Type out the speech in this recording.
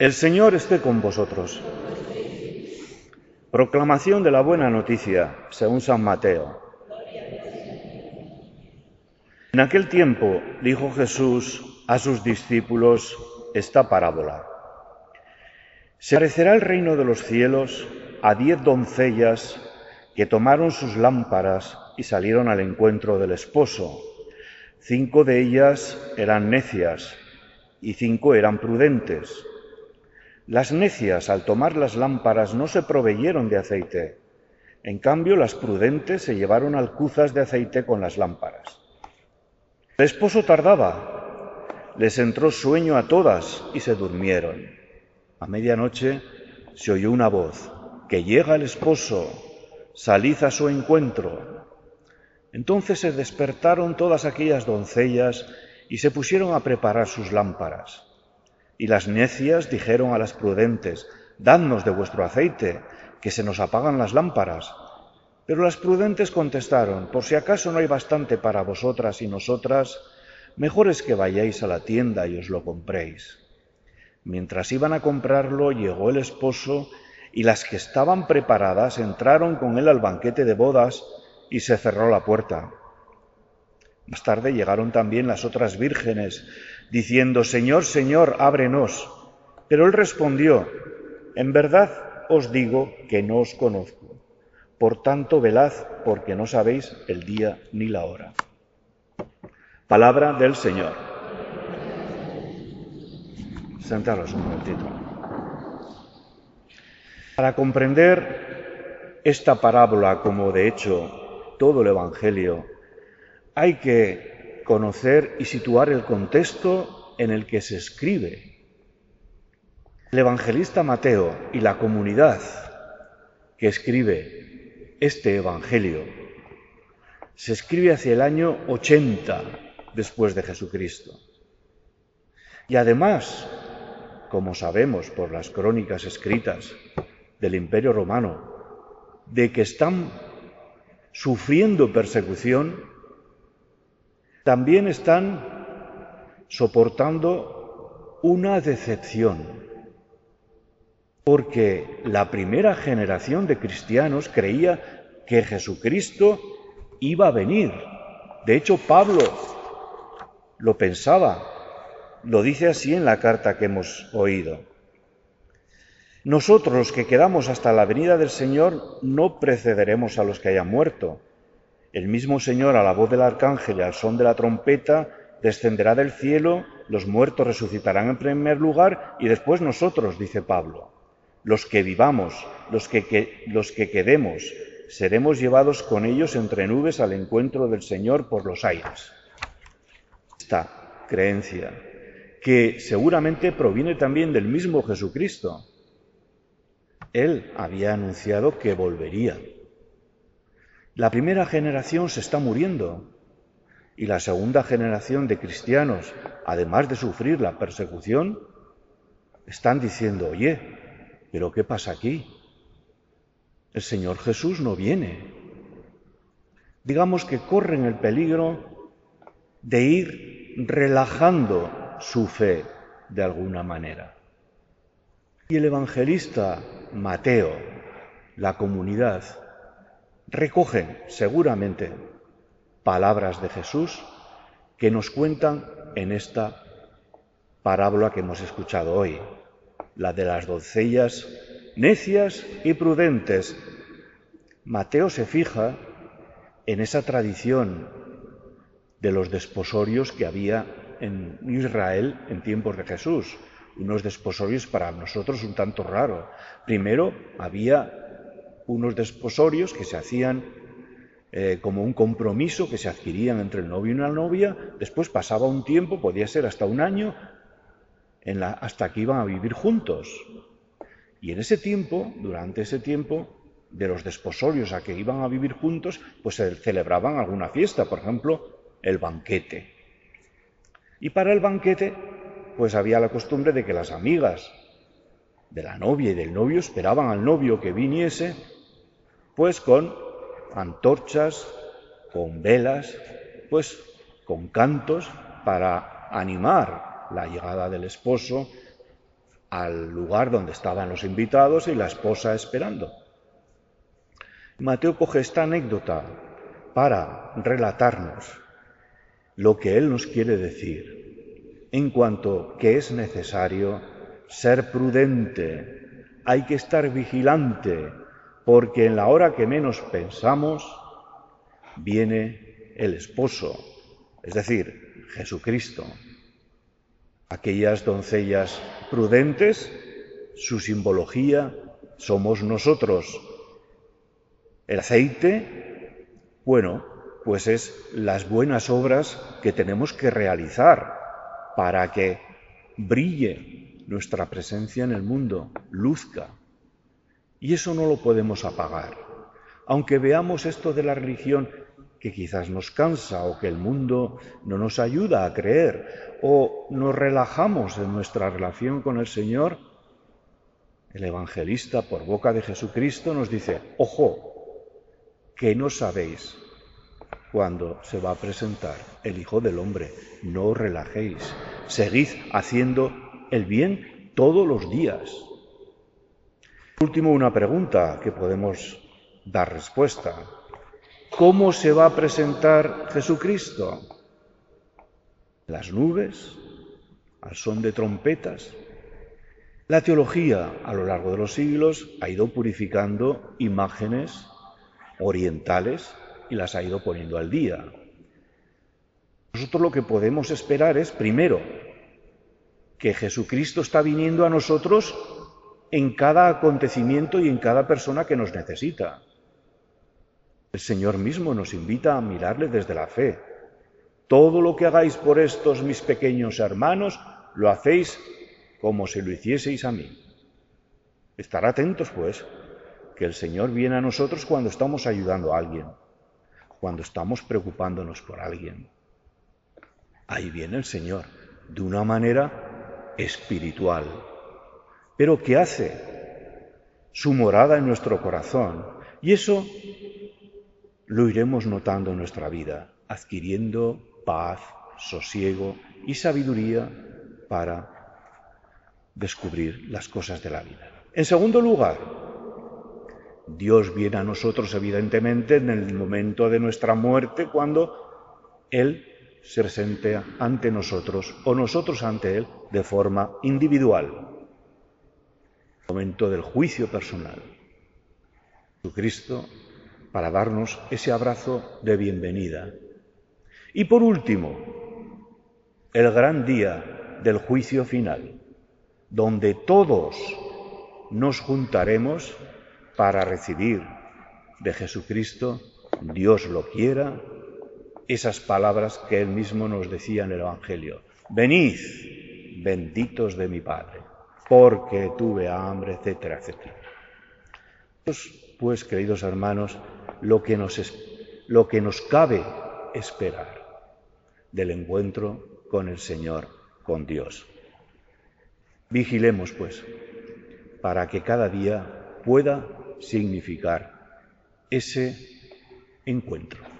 El Señor esté con vosotros. Proclamación de la buena noticia, según San Mateo. En aquel tiempo dijo Jesús a sus discípulos esta parábola. Se parecerá el reino de los cielos a diez doncellas que tomaron sus lámparas y salieron al encuentro del esposo. Cinco de ellas eran necias y cinco eran prudentes. Las necias, al tomar las lámparas, no se proveyeron de aceite. En cambio, las prudentes se llevaron alcuzas de aceite con las lámparas. El esposo tardaba. Les entró sueño a todas y se durmieron. A medianoche se oyó una voz, que llega el esposo, salid a su encuentro. Entonces se despertaron todas aquellas doncellas y se pusieron a preparar sus lámparas. Y las necias dijeron a las prudentes, Dadnos de vuestro aceite, que se nos apagan las lámparas. Pero las prudentes contestaron, Por si acaso no hay bastante para vosotras y nosotras, mejor es que vayáis a la tienda y os lo compréis. Mientras iban a comprarlo, llegó el esposo, y las que estaban preparadas entraron con él al banquete de bodas, y se cerró la puerta. Más tarde llegaron también las otras vírgenes, diciendo, Señor, Señor, ábrenos. Pero él respondió, En verdad os digo que no os conozco. Por tanto, velad, porque no sabéis el día ni la hora. Palabra del Señor. Sentaros un momentito. Para comprender esta parábola, como de hecho todo el Evangelio, hay que conocer y situar el contexto en el que se escribe. El evangelista Mateo y la comunidad que escribe este Evangelio se escribe hacia el año 80 después de Jesucristo. Y además, como sabemos por las crónicas escritas del Imperio Romano, de que están sufriendo persecución también están soportando una decepción, porque la primera generación de cristianos creía que Jesucristo iba a venir. De hecho, Pablo lo pensaba, lo dice así en la carta que hemos oído. Nosotros los que quedamos hasta la venida del Señor no precederemos a los que hayan muerto, el mismo Señor, a la voz del arcángel y al son de la trompeta, descenderá del cielo, los muertos resucitarán en primer lugar y después nosotros, dice Pablo. Los que vivamos, los que, los que quedemos, seremos llevados con ellos entre nubes al encuentro del Señor por los aires. Esta creencia, que seguramente proviene también del mismo Jesucristo. Él había anunciado que volvería. La primera generación se está muriendo y la segunda generación de cristianos, además de sufrir la persecución, están diciendo, oye, pero ¿qué pasa aquí? El Señor Jesús no viene. Digamos que corren el peligro de ir relajando su fe de alguna manera. Y el evangelista Mateo, la comunidad, recogen seguramente palabras de Jesús que nos cuentan en esta parábola que hemos escuchado hoy, la de las doncellas necias y prudentes. Mateo se fija en esa tradición de los desposorios que había en Israel en tiempos de Jesús, unos desposorios para nosotros un tanto raros. Primero había unos desposorios que se hacían eh, como un compromiso que se adquirían entre el novio y la novia, después pasaba un tiempo, podía ser hasta un año, hasta que iban a vivir juntos. Y en ese tiempo, durante ese tiempo, de los desposorios a que iban a vivir juntos, pues se celebraban alguna fiesta, por ejemplo, el banquete. Y para el banquete, pues había la costumbre de que las amigas de la novia y del novio esperaban al novio que viniese pues con antorchas, con velas, pues con cantos para animar la llegada del esposo al lugar donde estaban los invitados y la esposa esperando. Mateo coge esta anécdota para relatarnos lo que él nos quiere decir en cuanto que es necesario ser prudente, hay que estar vigilante, porque en la hora que menos pensamos viene el esposo, es decir, Jesucristo. Aquellas doncellas prudentes, su simbología somos nosotros. El aceite, bueno, pues es las buenas obras que tenemos que realizar para que brille nuestra presencia en el mundo, luzca. Y eso no lo podemos apagar. Aunque veamos esto de la religión que quizás nos cansa o que el mundo no nos ayuda a creer o nos relajamos en nuestra relación con el Señor, el evangelista por boca de Jesucristo nos dice, ojo, que no sabéis cuándo se va a presentar el Hijo del Hombre, no os relajéis, seguid haciendo el bien todos los días. Último, una pregunta que podemos dar respuesta. ¿Cómo se va a presentar Jesucristo? ¿Las nubes? ¿Al son de trompetas? La teología a lo largo de los siglos ha ido purificando imágenes orientales y las ha ido poniendo al día. Nosotros lo que podemos esperar es, primero, que Jesucristo está viniendo a nosotros en cada acontecimiento y en cada persona que nos necesita. El Señor mismo nos invita a mirarle desde la fe. Todo lo que hagáis por estos mis pequeños hermanos, lo hacéis como si lo hicieseis a mí. Estar atentos, pues, que el Señor viene a nosotros cuando estamos ayudando a alguien, cuando estamos preocupándonos por alguien. Ahí viene el Señor, de una manera espiritual, pero que hace su morada en nuestro corazón. Y eso lo iremos notando en nuestra vida, adquiriendo paz, sosiego y sabiduría para descubrir las cosas de la vida. En segundo lugar, Dios viene a nosotros evidentemente en el momento de nuestra muerte cuando Él se presente ante nosotros o nosotros ante Él de forma individual. Momento del juicio personal. Jesucristo para darnos ese abrazo de bienvenida. Y por último, el gran día del juicio final, donde todos nos juntaremos para recibir de Jesucristo, Dios lo quiera, esas palabras que él mismo nos decía en el Evangelio. Venid, benditos de mi Padre, porque tuve hambre, etcétera, etcétera. Pues, pues queridos hermanos, lo que nos, lo que nos cabe esperar del encuentro con el Señor, con Dios. Vigilemos, pues, para que cada día pueda significar ese encuentro.